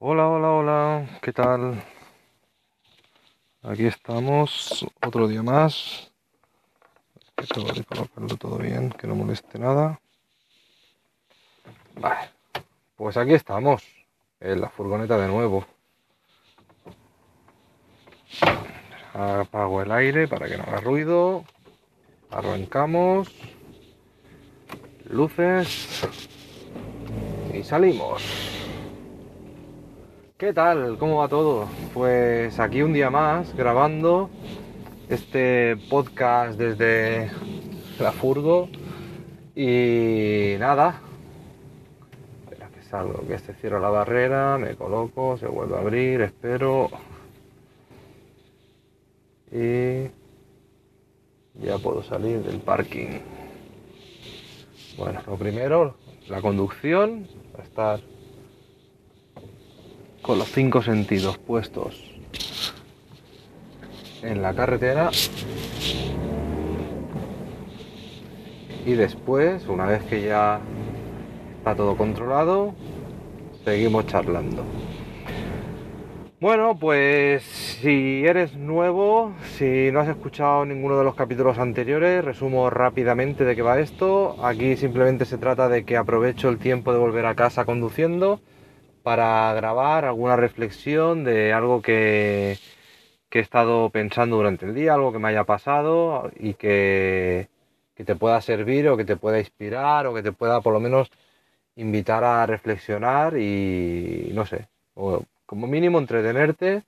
Hola, hola, hola, ¿qué tal? Aquí estamos, otro día más. Acabo de colocarlo todo bien, que no moleste nada. Vale, pues aquí estamos, en la furgoneta de nuevo. Apago el aire para que no haga ruido. Arrancamos. Luces. Y salimos. ¿Qué tal? ¿Cómo va todo? Pues aquí un día más grabando este podcast desde la furgo y nada. Espera que salgo, que se cierra la barrera, me coloco, se vuelve a abrir, espero. Y ya puedo salir del parking. Bueno, lo primero, la conducción, a estar con los cinco sentidos puestos en la carretera y después, una vez que ya está todo controlado, seguimos charlando. Bueno, pues si eres nuevo, si no has escuchado ninguno de los capítulos anteriores, resumo rápidamente de qué va esto. Aquí simplemente se trata de que aprovecho el tiempo de volver a casa conduciendo para grabar alguna reflexión de algo que, que he estado pensando durante el día, algo que me haya pasado y que, que te pueda servir o que te pueda inspirar o que te pueda por lo menos invitar a reflexionar y no sé, o como mínimo entretenerte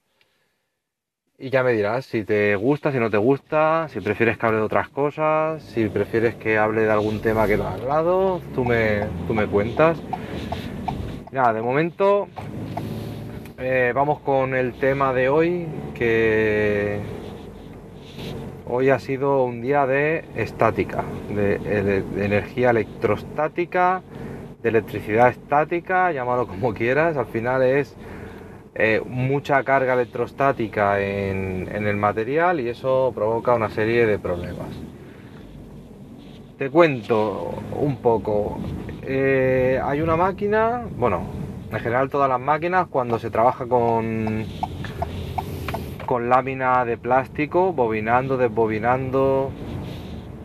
y ya me dirás si te gusta, si no te gusta, si prefieres que hable de otras cosas, si prefieres que hable de algún tema que no has hablado, tú me, tú me cuentas. De momento eh, vamos con el tema de hoy, que hoy ha sido un día de estática, de energía electrostática, de electricidad estática, llámalo como quieras, al final es eh, mucha carga electrostática en, en el material y eso provoca una serie de problemas. Te cuento un poco. Eh, hay una máquina, bueno, en general todas las máquinas cuando se trabaja con, con lámina de plástico, bobinando, desbobinando,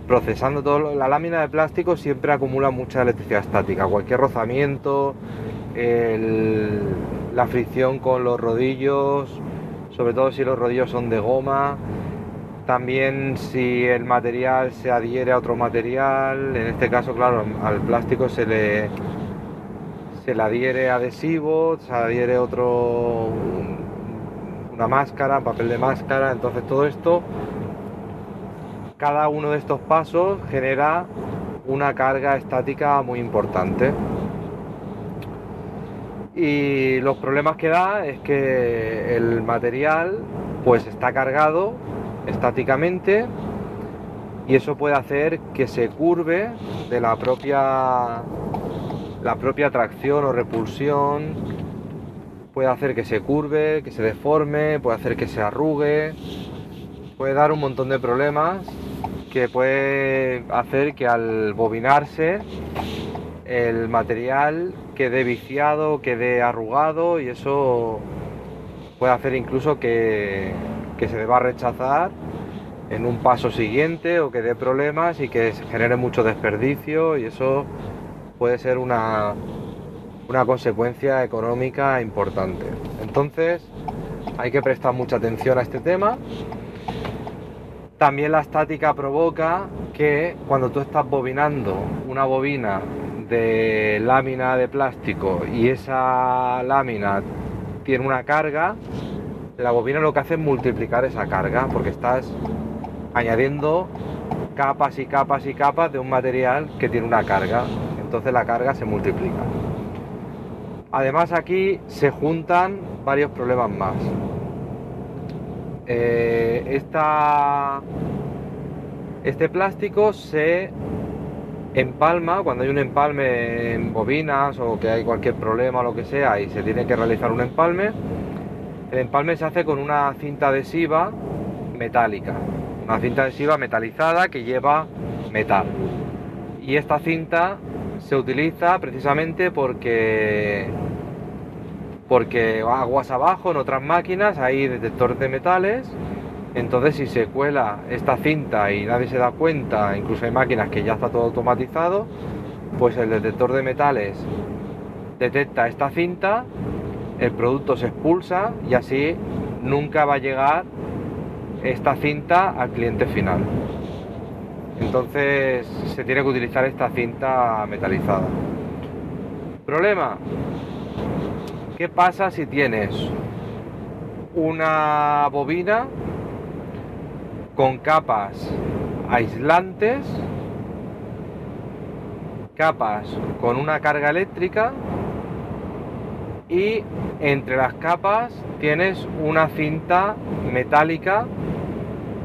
procesando todo, lo- la lámina de plástico siempre acumula mucha electricidad estática. Cualquier rozamiento, la fricción con los rodillos, sobre todo si los rodillos son de goma, también si el material se adhiere a otro material, en este caso, claro, al plástico se le, se le adhiere adhesivo, se adhiere otro, un- una máscara, papel de máscara, entonces todo esto, cada uno de estos pasos genera una carga estática muy importante. Y los problemas que da es que el material pues está cargado estáticamente y eso puede hacer que se curve de la propia la propia tracción o repulsión. Puede hacer que se curve, que se deforme, puede hacer que se arrugue, puede dar un montón de problemas que puede hacer que al bobinarse el material quede viciado, quede arrugado y eso puede hacer incluso que, que se deba rechazar en un paso siguiente o que dé problemas y que genere mucho desperdicio y eso puede ser una, una consecuencia económica importante. Entonces hay que prestar mucha atención a este tema. También la estática provoca que cuando tú estás bobinando una bobina de lámina de plástico y esa lámina tiene una carga, la bobina lo que hace es multiplicar esa carga porque estás añadiendo capas y capas y capas de un material que tiene una carga. Entonces la carga se multiplica. Además aquí se juntan varios problemas más. Eh, esta- este plástico se empalma cuando hay un empalme en bobinas o que hay cualquier problema o lo que sea y se tiene que realizar un empalme. El empalme se hace con una cinta adhesiva metálica, una cinta adhesiva metalizada que lleva metal. Y esta cinta se utiliza precisamente porque porque aguas abajo en otras máquinas hay detectores de metales, entonces si se cuela esta cinta y nadie se da cuenta, incluso hay máquinas que ya está todo automatizado, pues el detector de metales detecta esta cinta, el producto se expulsa y así nunca va a llegar esta cinta al cliente final. Entonces se tiene que utilizar esta cinta metalizada. Problema. ¿Qué pasa si tienes una bobina con capas aislantes, capas con una carga eléctrica y entre las capas tienes una cinta metálica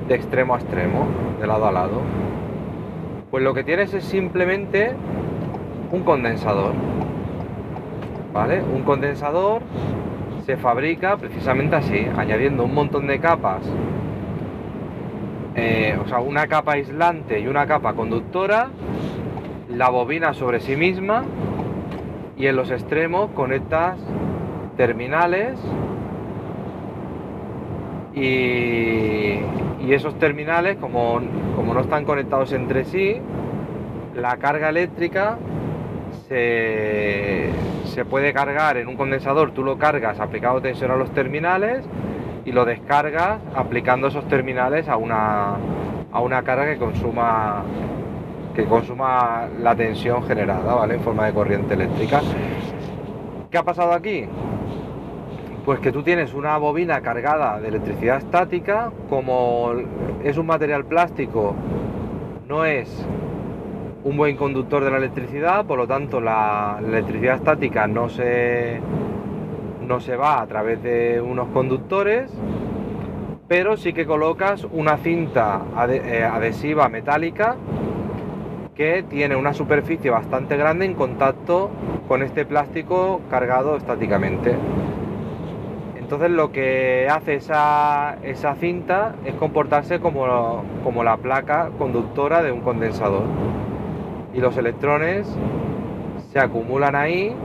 de extremo a extremo, de lado a lado. Pues lo que tienes es simplemente un condensador. ¿Vale? Un condensador se fabrica precisamente así, añadiendo un montón de capas. Eh, o sea, una capa aislante y una capa conductora, la bobina sobre sí misma y en los extremos conectas terminales y, esos terminales, como, como, no están conectados entre sí, la carga eléctrica se, se, puede cargar en un condensador, tú lo cargas aplicando tensión a los terminales y lo descargas aplicando esos terminales a una, a una carga que consuma que consuma la tensión generada, ¿vale? En forma de corriente eléctrica. ¿Qué ha pasado aquí? Pues que tú tienes una bobina cargada de electricidad estática, como es un material plástico, no es un buen conductor de la electricidad, por lo tanto la, electricidad estática no se, no se va a través de unos conductores, pero sí que colocas una cinta eh, adhesiva metálica que tiene una superficie bastante grande en contacto con este plástico cargado estáticamente. Entonces lo que hace esa, cinta es comportarse como, como la placa conductora de un condensador. Y los electrones se acumulan ahí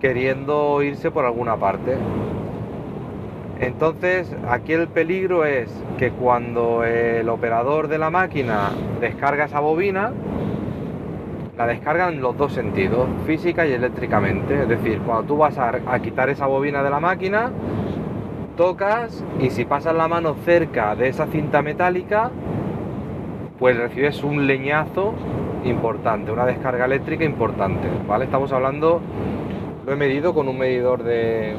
queriendo irse por alguna parte. Entonces aquí el peligro es que cuando el operador de la máquina descarga esa bobina, la descarga en los dos sentidos, física y eléctricamente. Es decir, cuando tú vas a, quitar esa bobina de la máquina, tocas y si pasas la mano cerca de esa cinta metálica, pues recibes un leñazo importante, una descarga eléctrica importante, ¿vale? Estamos hablando, lo he medido con un medidor de,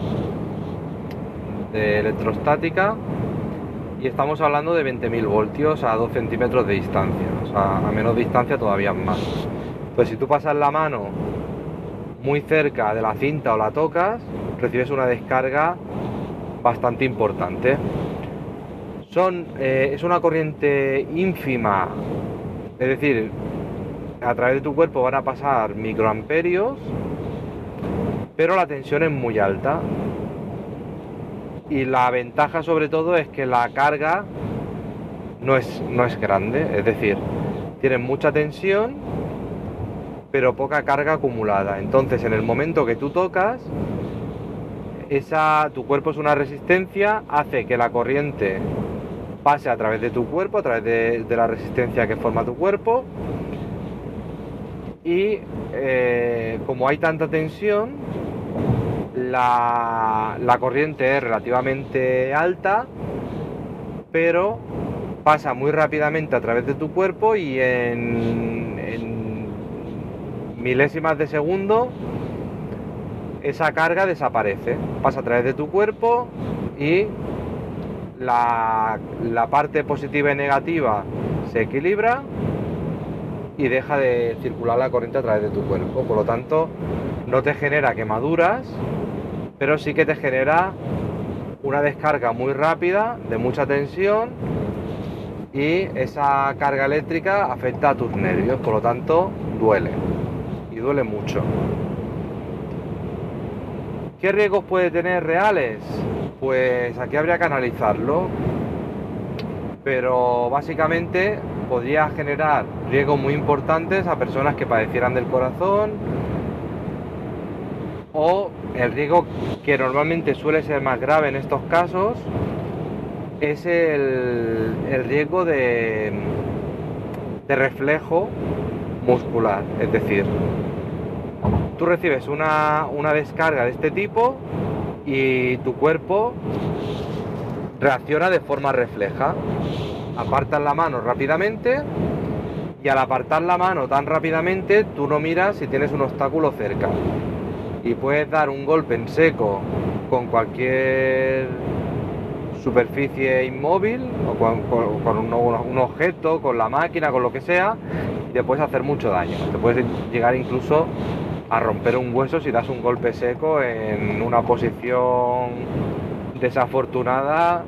de electrostática y estamos hablando de 20.000 voltios a 2 centímetros de distancia, o sea, a menos distancia todavía más. Pues si tú pasas la mano muy cerca de la cinta o la tocas, recibes una descarga bastante importante. Eh, es una corriente ínfima, es decir, a través de tu cuerpo van a pasar microamperios, pero la tensión es muy alta. Y la ventaja sobre todo es que la carga no es, no es grande, es decir, tienes mucha tensión pero poca carga acumulada. Entonces, en el momento que tú tocas, esa, tu cuerpo es una resistencia, hace que la corriente pase a través de tu cuerpo, a través de, la resistencia que forma tu cuerpo. Y eh, como hay tanta tensión, la, corriente es relativamente alta, pero pasa muy rápidamente a través de tu cuerpo y en milésimas de segundo esa carga desaparece, pasa a través de tu cuerpo y la, parte positiva y negativa se equilibra y deja de circular la corriente a través de tu cuerpo. Por lo tanto, no te genera quemaduras, pero sí que te genera una descarga muy rápida, de mucha tensión, y esa carga eléctrica afecta a tus nervios, por lo tanto, duele duele mucho. ¿Qué riesgos puede tener reales? Pues aquí habría que analizarlo, pero básicamente podría generar riesgos muy importantes a personas que padecieran del corazón, O el riesgo que normalmente suele ser más grave en estos casos es el, riesgo de, reflejo muscular. Es decir, recibes una, una descarga de este tipo y tu cuerpo reacciona de forma refleja. Apartas la mano rápidamente y al apartar la mano tan rápidamente tú no miras si tienes un obstáculo cerca y puedes dar un golpe en seco con cualquier superficie inmóvil o con, un, objeto, con la máquina, con lo que sea, y te puedes hacer mucho daño. Te puedes llegar incluso a romper un hueso si das un golpe seco en una posición desafortunada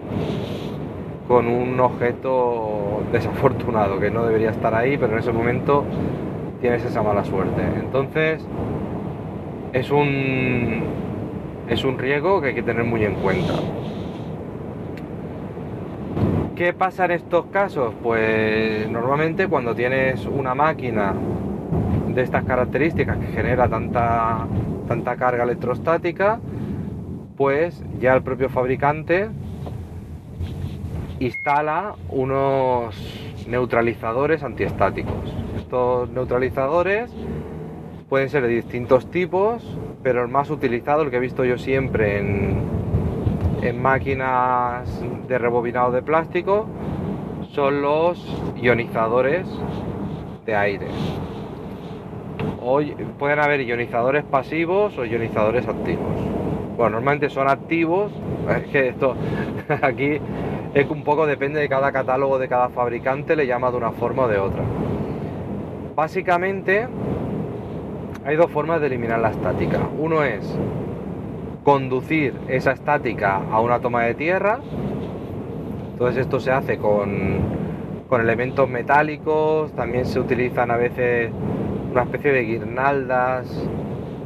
con un objeto desafortunado que no debería estar ahí, pero en ese momento tienes esa mala suerte. Entonces, es un, es un riesgo que hay que tener muy en cuenta. ¿Qué pasa en estos casos? Pues normalmente cuando tienes una máquina de estas características que genera tanta, tanta carga electrostática, pues ya el propio fabricante instala unos neutralizadores antiestáticos. Estos neutralizadores pueden ser de distintos tipos, pero el más utilizado, el que he visto yo siempre en, en máquinas de rebobinado de plástico, son los ionizadores de aire. Pueden haber ionizadores pasivos o ionizadores activos. Bueno, normalmente son activos, es que esto aquí es un poco depende de cada catálogo de cada fabricante, le llama de una forma o de otra. Básicamente hay dos formas de eliminar la estática. Uno es conducir esa estática a una toma de tierra. Entonces esto se hace con, con elementos metálicos, también se utilizan a veces una especie de guirnaldas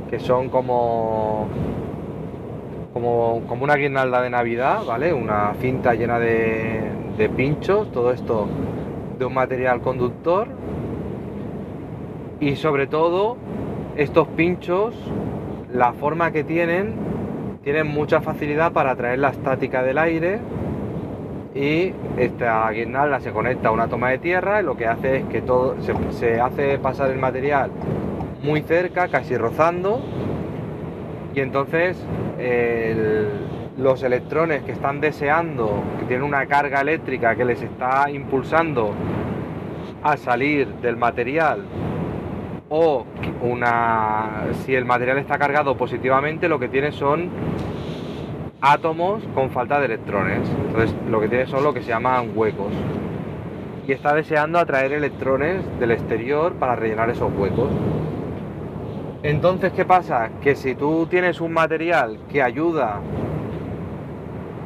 que son como como, una guirnalda de Navidad, ¿vale? Una cinta llena de, de pinchos, todo esto de un material conductor. Y sobre todo, estos pinchos, la forma que tienen, tienen mucha facilidad para atraer la estática del aire y esta guirnalda se conecta a una toma de tierra y lo que hace es que todo se, hace pasar el material muy cerca, casi rozando, y entonces los electrones que están deseando, que tienen una carga eléctrica que les está impulsando a salir del material o una si el material está cargado positivamente lo que tiene son átomos con falta de electrones. Entonces lo que tiene son lo que se llaman huecos. Y está deseando atraer electrones del exterior para rellenar esos huecos. Entonces, ¿qué pasa? Que si tú tienes un material que ayuda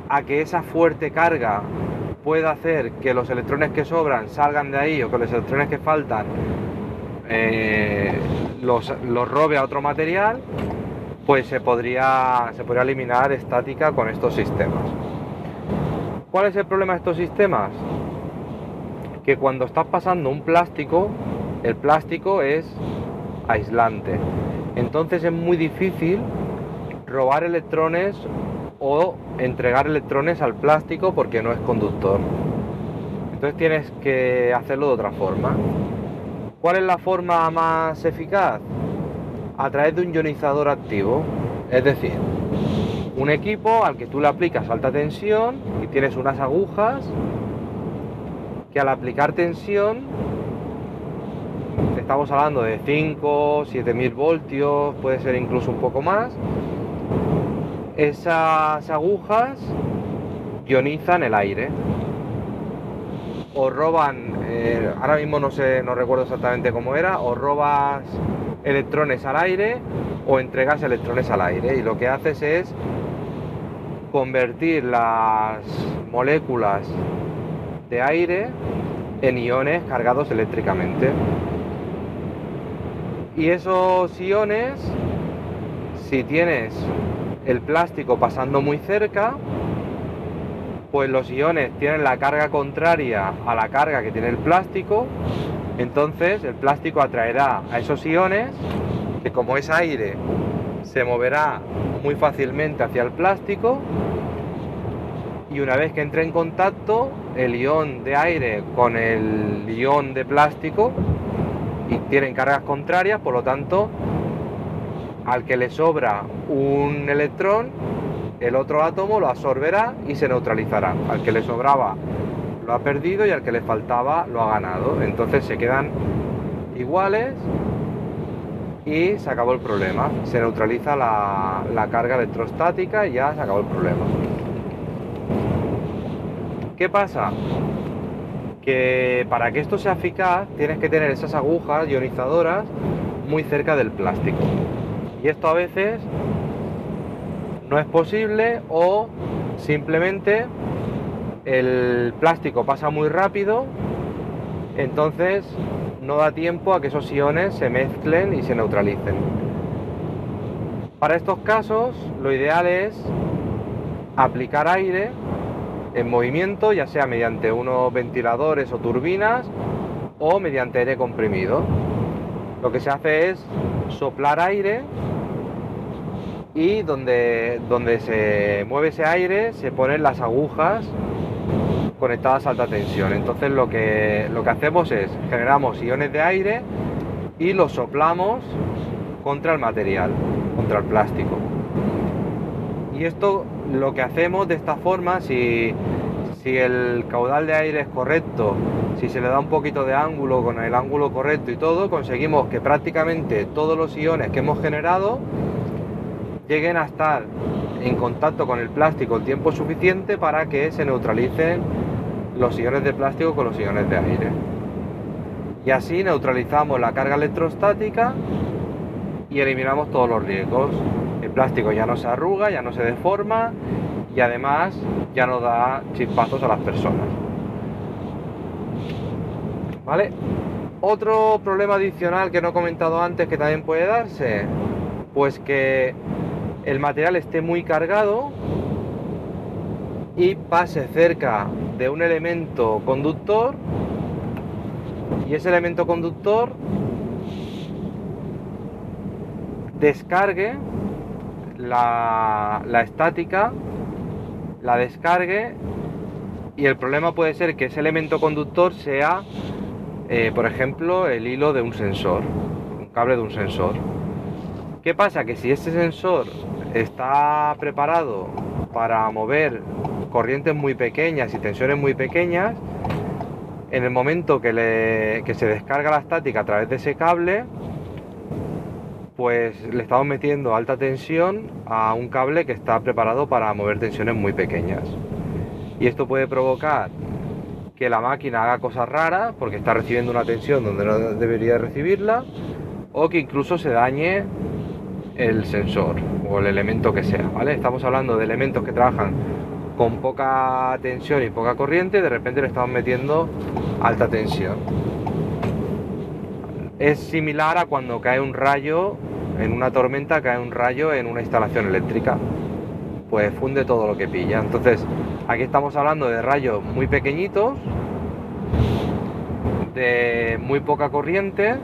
a que esa fuerte carga pueda hacer que los electrones que sobran salgan de ahí o que los electrones que faltan eh, los, los, robe a otro material, pues se podría, se podría eliminar estática con estos sistemas. ¿Cuál es el problema de estos sistemas? Que cuando estás pasando un plástico, el plástico es aislante. Entonces es muy difícil robar electrones o entregar electrones al plástico porque no es conductor. Entonces tienes que hacerlo de otra forma. ¿Cuál es la forma más eficaz? A través de un ionizador activo. Es decir, un equipo al que tú le aplicas alta tensión y tienes unas agujas que al aplicar tensión estamos hablando de 5, 7000 voltios, puede ser incluso un poco más. Esas agujas ionizan el aire o roban, eh, ahora mismo no sé, no recuerdo exactamente cómo era, o robas electrones al aire o entregas electrones al aire y lo que haces es convertir las moléculas de aire en iones cargados eléctricamente. Y esos iones, si tienes el plástico pasando muy cerca, pues los iones tienen la carga contraria a la carga que tiene el plástico, entonces el plástico atraerá a esos iones, que como es aire se moverá muy fácilmente hacia el plástico y una vez que entre en contacto el ion de aire con el ion de plástico y tienen cargas contrarias, por lo tanto, al que le sobra un electrón, el otro átomo lo absorberá y se neutralizará. Al que le sobraba lo ha perdido y al que le faltaba lo ha ganado. Entonces se quedan iguales y se acabó el problema. Se neutraliza la, la carga electrostática y ya se acabó el problema. ¿Qué pasa? Que para que esto sea eficaz tienes que tener esas agujas ionizadoras muy cerca del plástico. Y esto a veces no es posible o simplemente el plástico pasa muy rápido, entonces no da tiempo a que esos iones se mezclen y se neutralicen. Para estos casos lo ideal es aplicar aire en movimiento, ya sea mediante unos ventiladores o turbinas o mediante aire comprimido. Lo que se hace es soplar aire y donde, donde se mueve ese aire se ponen las agujas conectadas a alta tensión. Entonces lo que, lo que hacemos es generamos iones de aire y los soplamos contra el material, contra el plástico. Y esto lo que hacemos de esta forma, si, si el caudal de aire es correcto, si se le da un poquito de ángulo con el ángulo correcto y todo, conseguimos que prácticamente todos los iones que hemos generado lleguen a estar en contacto con el plástico el tiempo suficiente para que se neutralicen los iones de plástico con los iones de aire. Y así neutralizamos la carga electrostática y eliminamos todos los riesgos. El plástico ya no se arruga, ya no se deforma y además ya no da chispazos a las personas. ¿Vale? Otro problema adicional que no he comentado antes que también puede darse, pues que el material esté muy cargado y pase cerca de un elemento conductor y ese elemento conductor descargue la, estática, la descargue y el problema puede ser que ese elemento conductor sea, eh, por ejemplo, el hilo de un sensor, un cable de un sensor. ¿Qué pasa? Que si este sensor está preparado para mover corrientes muy pequeñas y tensiones muy pequeñas, en el momento que, se descarga la estática a través de ese cable, pues le estamos metiendo alta tensión a un cable que está preparado para mover tensiones muy pequeñas. Y esto puede provocar que la máquina haga cosas raras porque está recibiendo una tensión donde no debería recibirla o que incluso se dañe el sensor o el elemento que sea. Estamos hablando de elementos que trabajan con poca tensión y poca corriente, de repente le estamos metiendo alta tensión. Es similar a cuando cae un rayo, en una tormenta cae un rayo en una instalación eléctrica, pues funde todo lo que pilla. Entonces, aquí estamos hablando de rayos muy pequeñitos, de muy poca corriente,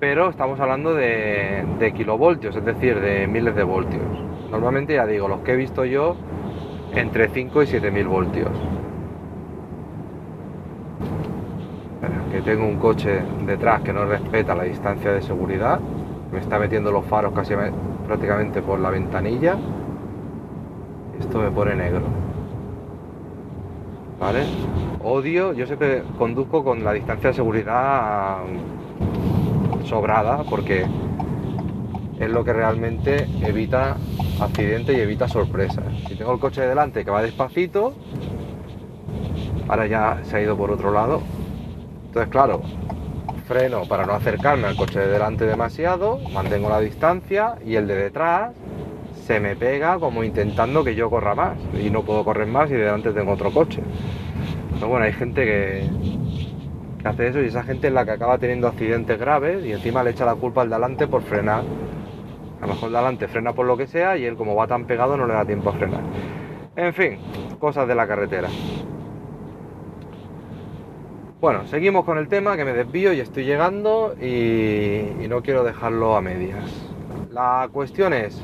pero estamos hablando de, de kilovoltios, es decir, de miles de voltios. Normalmente ya digo, los que he visto yo entre 5 y 7 mil voltios. Que tengo un coche detrás que no respeta la distancia de seguridad, me está metiendo los faros casi prácticamente por la ventanilla. Esto me pone negro. ¿Vale? Odio, yo siempre conduzco con la distancia de seguridad sobrada porque es lo que realmente evita accidentes y evita sorpresas. Si tengo el coche de delante que va despacito, ahora ya se ha ido por otro lado. Entonces, claro, freno para no acercarme al coche de delante demasiado, mantengo la distancia y el de detrás se me pega como intentando que yo corra más y no puedo correr más y delante tengo otro coche. Pero bueno, hay gente que, que hace eso y esa gente es la que acaba teniendo accidentes graves y encima le echa la culpa al delante por frenar a lo mejor de adelante frena por lo que sea y él como va tan pegado no le da tiempo a frenar. En fin, cosas de la carretera. Bueno, seguimos con el tema que me desvío y estoy llegando y, no quiero dejarlo a medias. La cuestión es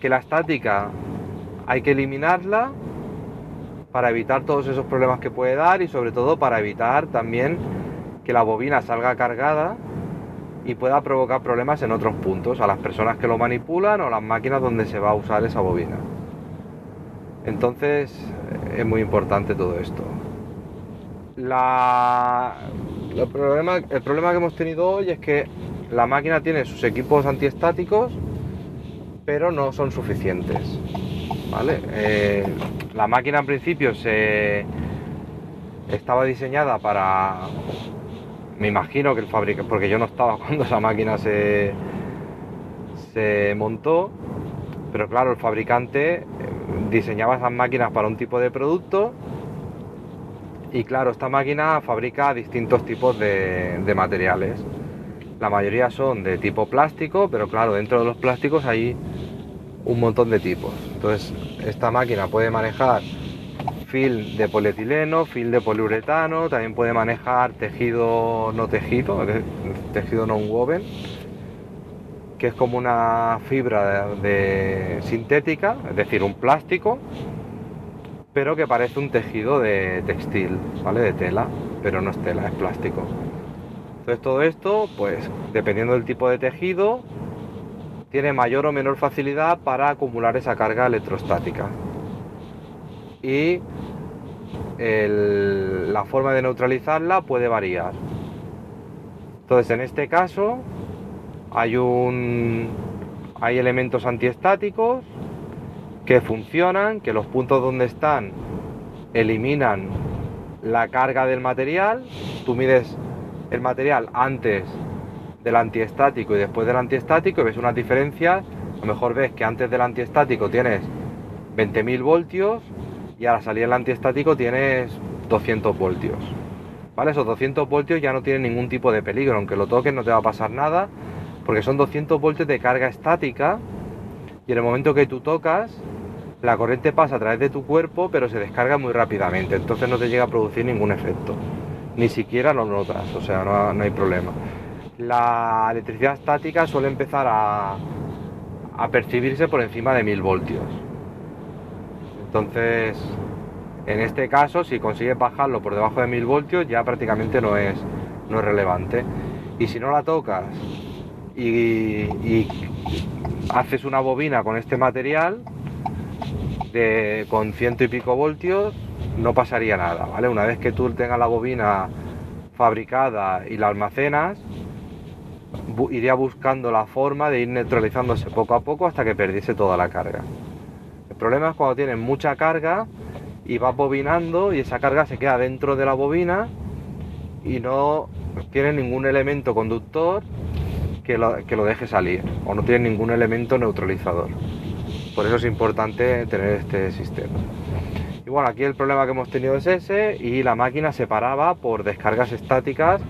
que la estática hay que eliminarla para evitar todos esos problemas que puede dar y sobre todo para evitar también que la bobina salga cargada y pueda provocar problemas en otros puntos, a las personas que lo manipulan o las máquinas donde se va a usar esa bobina. Entonces es muy importante todo esto. el, problema, el problema que hemos tenido hoy es que la máquina tiene sus equipos antiestáticos, pero no son suficientes. ¿vale? Eh, la máquina en principio se estaba diseñada para me imagino que el fabricante, porque yo no estaba cuando esa máquina se, se montó, pero claro, el fabricante eh, diseñaba esas máquinas para un tipo de producto y claro, esta máquina fabrica distintos tipos de, de materiales. La mayoría son de tipo plástico, pero claro, dentro de los plásticos hay un montón de tipos. Entonces, esta máquina puede manejar film de polietileno, film de poliuretano, también puede manejar tejido no tejido, tejido no woven, que es como una fibra de, sintética, es decir, un plástico, pero que parece un tejido de textil, ¿vale? De tela, pero no es tela, es plástico. Entonces todo esto, pues dependiendo del tipo de tejido, tiene mayor o menor facilidad para acumular esa carga electrostática y la forma de neutralizarla puede variar. Entonces, en este caso, hay, un, hay elementos antiestáticos que funcionan, que los puntos donde están eliminan la carga del material. Tú mides el material antes del antiestático y después del antiestático y ves una diferencia. A lo mejor ves que antes del antiestático tienes 20.000 voltios y a la salida del antiestático tienes 200 voltios. ¿Vale? Esos 200 voltios ya no tienen ningún tipo de peligro, aunque lo toques no te va a pasar nada, porque son 200 voltios de carga estática y en el momento que tú tocas, la corriente pasa a través de tu cuerpo, pero se descarga muy rápidamente, entonces no te llega a producir ningún efecto, ni siquiera lo notas, o sea, no, no hay problema. La electricidad estática suele empezar a, a percibirse por encima de 1000 voltios. Entonces, en este caso, si consigues bajarlo por debajo de 1000 voltios, ya prácticamente no es, no es relevante. Y si no la tocas y, haces una bobina con este material, de, con ciento y pico voltios, no pasaría nada, ¿vale? Una vez que tú tengas la bobina fabricada y la almacenas, iría buscando la forma de ir neutralizándose poco a poco hasta que perdiese toda la carga. El problema es cuando tienes mucha carga y vas bobinando y esa carga se queda dentro de la bobina y no tiene ningún elemento conductor que lo, que lo deje salir o no tiene ningún elemento neutralizador. Por eso es importante tener este sistema. Y bueno, aquí el problema que hemos tenido es ese y la máquina se paraba por descargas estáticas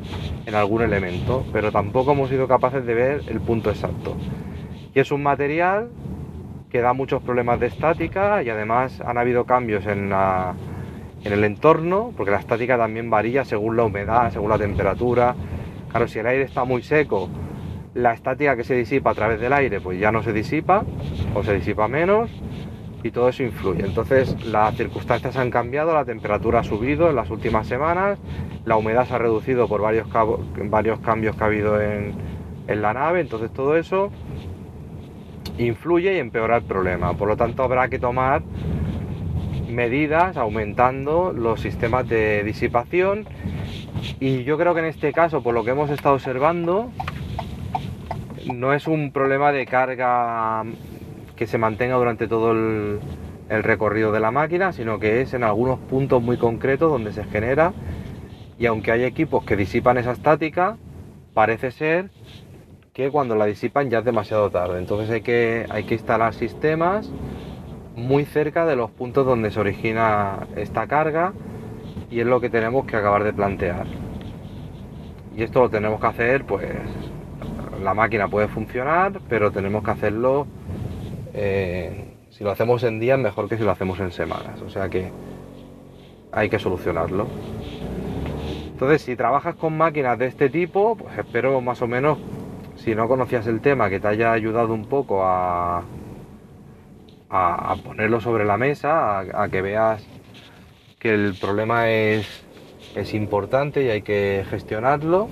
en algún elemento, pero tampoco hemos sido capaces de ver el punto exacto. Y es un material que da muchos problemas de estática y además han habido cambios en, el entorno, porque la estática también varía según la humedad, según la temperatura. Claro, si el aire está muy seco, la estática que se disipa a través del aire pues ya no se disipa o se disipa menos y todo eso influye. Entonces las circunstancias han cambiado, la temperatura ha subido en las últimas semanas, la humedad se ha reducido por varios, cambios que ha habido en la nave, entonces todo eso influye y empeora el problema. Por lo tanto, habrá que tomar medidas aumentando los sistemas de disipación y yo creo que en este caso, por lo que hemos estado observando, no es un problema de carga que se mantenga durante todo el, recorrido de la máquina, sino que es en algunos puntos muy concretos donde se genera y aunque hay equipos que disipan esa estática, parece ser que cuando la disipan ya es demasiado tarde. Entonces hay que, hay que instalar sistemas muy cerca de los puntos donde se origina esta carga y es lo que tenemos que acabar de plantear. Y esto lo tenemos que hacer, pues la máquina puede funcionar, pero tenemos que hacerlo, eh, si lo hacemos en días, mejor que si lo hacemos en semanas. O sea que hay que solucionarlo. Entonces, si trabajas con máquinas de este tipo, pues espero más o menos si no conocías el tema, que te haya ayudado un poco a, a, ponerlo sobre la mesa, a, que veas que el problema es, es importante y hay que gestionarlo.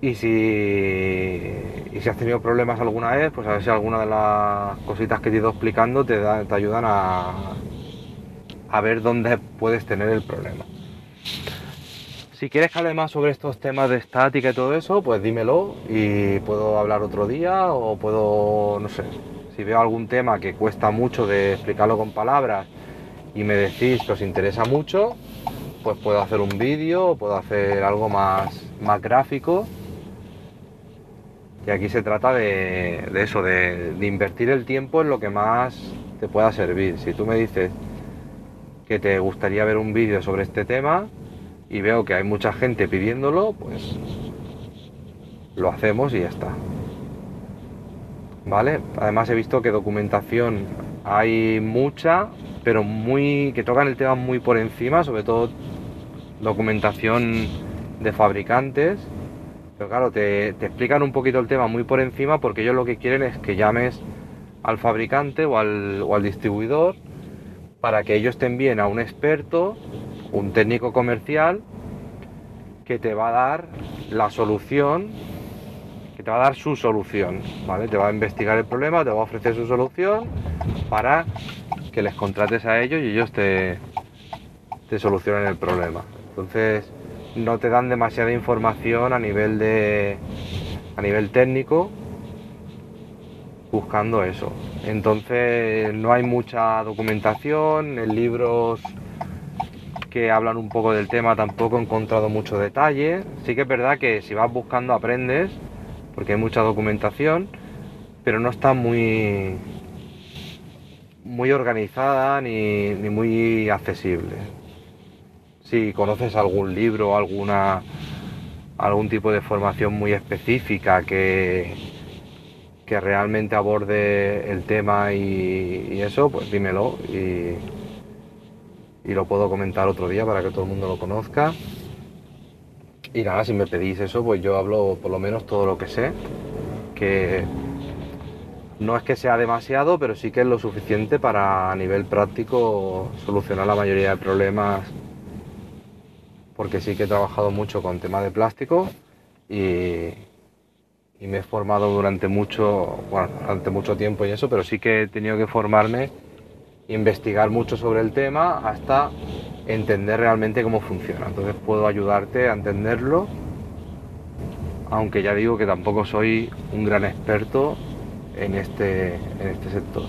Y si, y si has tenido problemas alguna vez, pues a ver si alguna de las cositas que te he ido explicando te, te ayudan a, a ver dónde puedes tener el problema. Si quieres que hable más sobre estos temas de estática y todo eso, pues dímelo y puedo hablar otro día o puedo, no sé, si veo algún tema que cuesta mucho de explicarlo con palabras y me decís que os interesa mucho, pues puedo hacer un vídeo puedo hacer algo más, más gráfico. Y aquí se trata de, eso, de invertir el tiempo en lo que más te pueda servir. Si tú me dices que te gustaría ver un vídeo sobre este tema, y veo que hay mucha gente pidiéndolo, pues lo hacemos y ya está. ¿Vale? Además he visto que documentación hay mucha, pero muy que tocan el tema muy por encima, sobre todo documentación de fabricantes. Pero claro, te, explican un poquito el tema muy por encima porque ellos lo que quieren es que llames al fabricante o al, o al distribuidor para que ellos te envíen a un experto un técnico comercial que te va a dar la solución, que te va a dar su solución, ¿vale? Te va a investigar el problema, te va a ofrecer su solución para que les contrates a ellos y ellos te, te solucionen el problema. Entonces, no te dan demasiada información a nivel de a nivel técnico buscando eso. Entonces, no hay mucha documentación, en libros que hablan un poco del tema tampoco he encontrado mucho detalle. Sí que es verdad que si vas buscando aprendes, porque hay mucha documentación, pero no está muy, muy organizada ni, muy accesible. Si conoces algún libro alguna algún tipo de formación muy específica que, que realmente aborde el tema y, y eso, pues dímelo y, y lo puedo comentar otro día para que todo el mundo lo conozca. Y nada, si me pedís eso, pues yo hablo por lo menos todo lo que sé, que no es que sea demasiado, pero sí que es lo suficiente para a nivel práctico solucionar la mayoría de problemas, porque sí que he trabajado mucho con temas de plástico y, me he formado durante mucho, bueno, durante mucho tiempo y eso, pero sí que he tenido que formarme investigar mucho sobre el tema hasta entender realmente cómo funciona. Entonces puedo ayudarte a entenderlo, aunque ya digo que tampoco soy un gran experto en este, en este sector.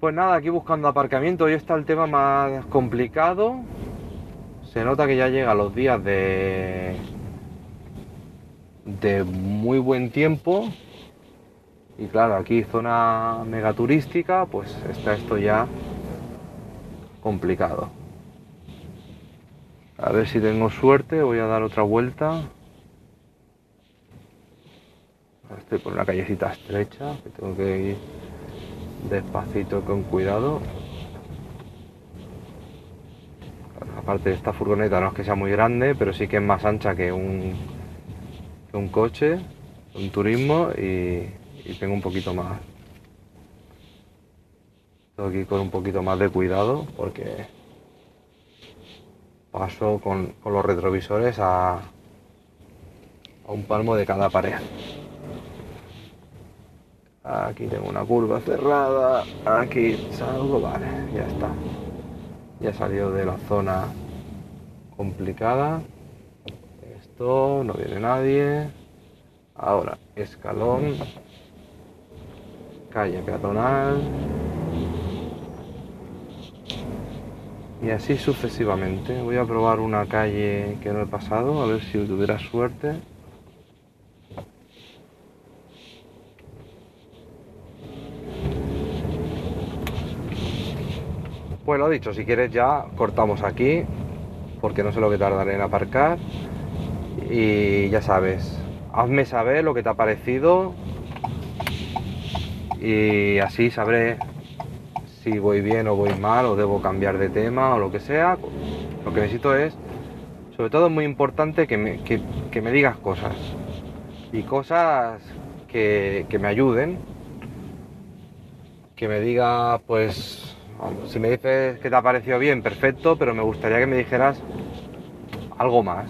Pues nada, aquí buscando aparcamiento, hoy está el tema más complicado. Se nota que ya llega los días de, de muy buen tiempo, y claro, aquí zona megaturística, pues está esto ya complicado. A ver si tengo suerte, voy a dar otra vuelta. Estoy por una callecita estrecha, que tengo que ir despacito con cuidado. Aparte de esta furgoneta no es que sea muy grande, pero sí que es más ancha que un, que un coche, un turismo y y tengo un poquito más. Tengo aquí con un poquito más de cuidado porque paso con, los retrovisores a, a un palmo de cada pared. Aquí tengo una curva cerrada, aquí salgo, vale, ya está. Ya he salido de la zona complicada. Esto, no viene nadie. Ahora, escalón calle peatonal y así sucesivamente. Voy a probar una calle que no he pasado, a ver si tuviera suerte. Pues lo dicho, si quieres ya cortamos aquí, porque no sé lo que tardaré en aparcar. Y ya sabes, hazme saber lo que te ha parecido, y así sabré si voy bien o voy mal o debo cambiar de tema o lo que sea. Lo que necesito es Sobre todo es muy importante que me, que, me digas cosas. Y cosas que, que me ayuden. Que me diga, pues, si me dices que te ha parecido bien, perfecto, pero me gustaría que me dijeras algo más.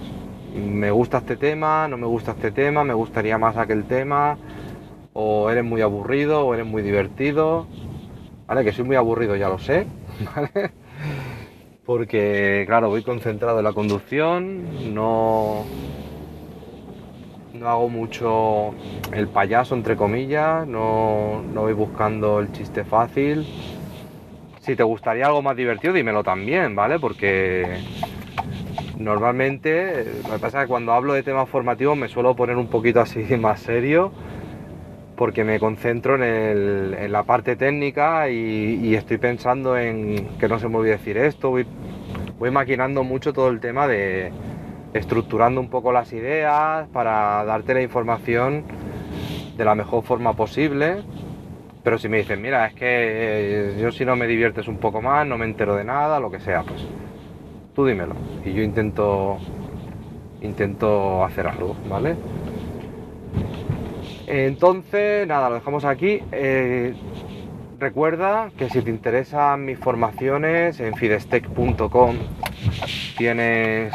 Me gusta este tema, no me gusta este tema, me gustaría más aquel tema, o eres muy aburrido, o eres muy divertido. ¿Vale? Que soy muy aburrido, ya lo sé, ¿vale? Porque, claro, voy concentrado en la conducción, no, no hago mucho el payaso, entre comillas, no, no voy buscando el chiste fácil. Si te gustaría algo más divertido, dímelo también, ¿vale? Porque normalmente, que pasa es que cuando hablo de temas formativos me suelo poner un poquito así más serio porque me concentro en, la parte técnica y, estoy pensando en que no se me olvide decir esto, voy, voy maquinando mucho todo el tema de estructurando un poco las ideas para darte la información de la mejor forma posible. Pero si me dicen, mira, es que eh, yo si no me diviertes un poco más, no me entero de nada, lo que sea, pues tú dímelo y yo intento intento hacer algo, ¿vale? Entonces, nada, lo dejamos aquí. Eh, recuerda que si te interesan mis formaciones, en fidestec.com tienes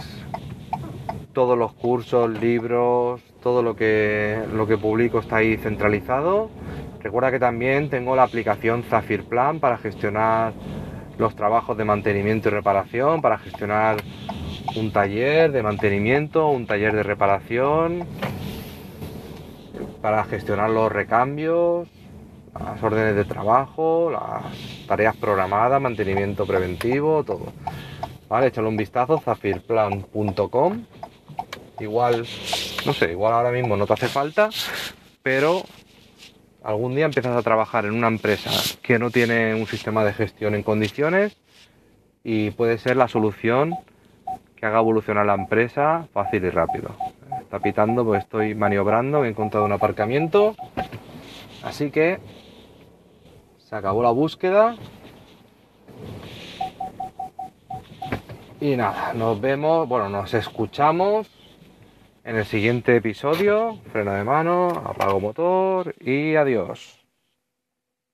todos los cursos, libros, todo lo que, lo que publico está ahí centralizado. Recuerda que también tengo la aplicación Zafir Plan para gestionar los trabajos de mantenimiento y reparación, para gestionar un taller de mantenimiento, un taller de reparación, para gestionar los recambios, las órdenes de trabajo, las tareas programadas, mantenimiento preventivo, todo. Vale, échale un vistazo, zafirplan.com. Igual, no sé, igual ahora mismo no te hace falta, pero algún día empiezas a trabajar en una empresa que no tiene un sistema de gestión en condiciones y puede ser la solución que haga evolucionar la empresa fácil y rápido. Está pitando, pues estoy maniobrando, he encontrado un aparcamiento, así que se acabó la búsqueda. Y nada, nos vemos, bueno, nos escuchamos en el siguiente episodio. Freno de mano, apago motor y adiós.